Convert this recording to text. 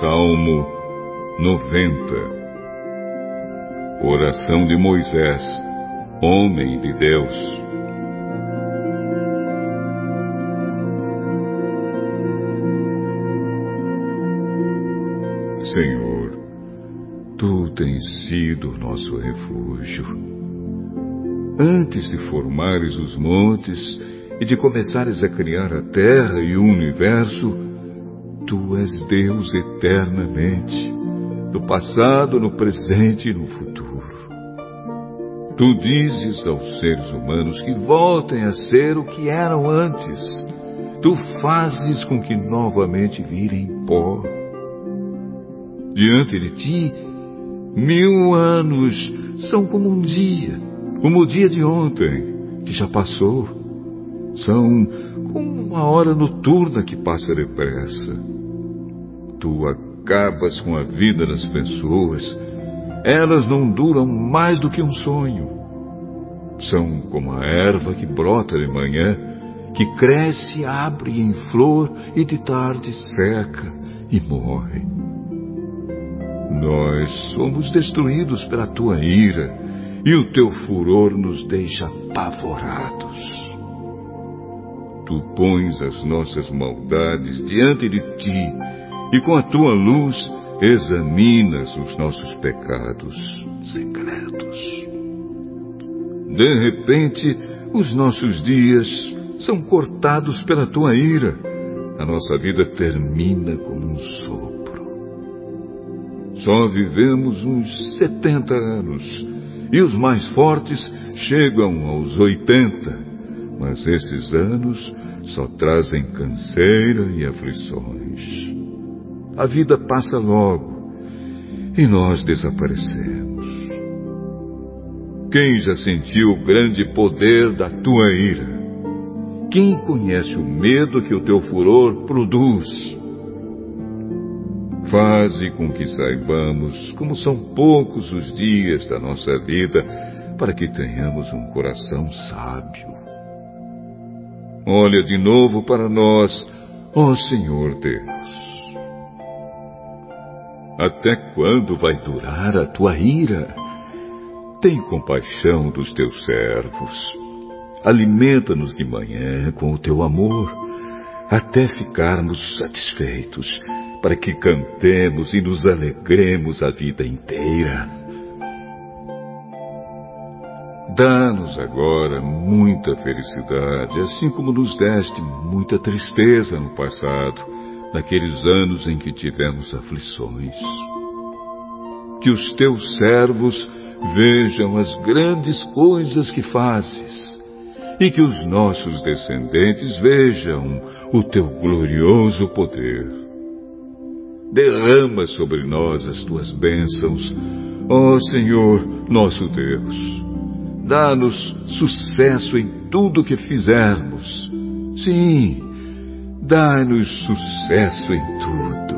Salmo 90 Oração de Moisés, homem de Deus. Senhor, Tu tens sido nosso refúgio. Antes de formares os montes e de começares a criar a terra e o universo, Tu és Deus eternamente, no passado, no presente e no futuro. Tu dizes aos seres humanos que voltem a ser o que eram antes. Tu fazes com que novamente virem pó. Diante de ti, mil anos são como um dia, como o dia de ontem, que já passou. São uma hora noturna que passa depressa tu acabas com a vida das pessoas, elas não duram mais do que um sonho. São como a erva que brota de manhã, que cresce, abre em flor e de tarde seca e morre. Nós somos destruídos pela tua ira e o teu furor nos deixa apavorados. Tu pões as nossas maldades diante de ti e com a tua luz examinas os nossos pecados secretos. De repente, os nossos dias são cortados pela tua ira. A nossa vida termina como um sopro. Só vivemos uns 70 anos e os mais fortes chegam aos 80, mas esses anos só trazem canseira e aflições a vida passa logo e nós desaparecemos. Quem já sentiu o grande poder da tua ira? Quem conhece o medo que o teu furor produz? Faze com que saibamos como são poucos os dias da nossa vida para que tenhamos um coração sábio. Olha de novo para nós, ó Senhor Deus. Até quando vai durar a tua ira? Tem compaixão dos teus servos. Alimenta-nos de manhã com o teu amor, até ficarmos satisfeitos, para que cantemos e nos alegremos a vida inteira. Dá-nos agora muita felicidade, assim como nos deste muita tristeza no passado naqueles anos em que tivemos aflições. Que os teus servos vejam as grandes coisas que fazes e que os nossos descendentes vejam o teu glorioso poder. Derrama sobre nós as tuas bênçãos, ó Senhor nosso Deus. Dá-nos sucesso em tudo que fizermos. Sim, Dá-nos sucesso em tudo.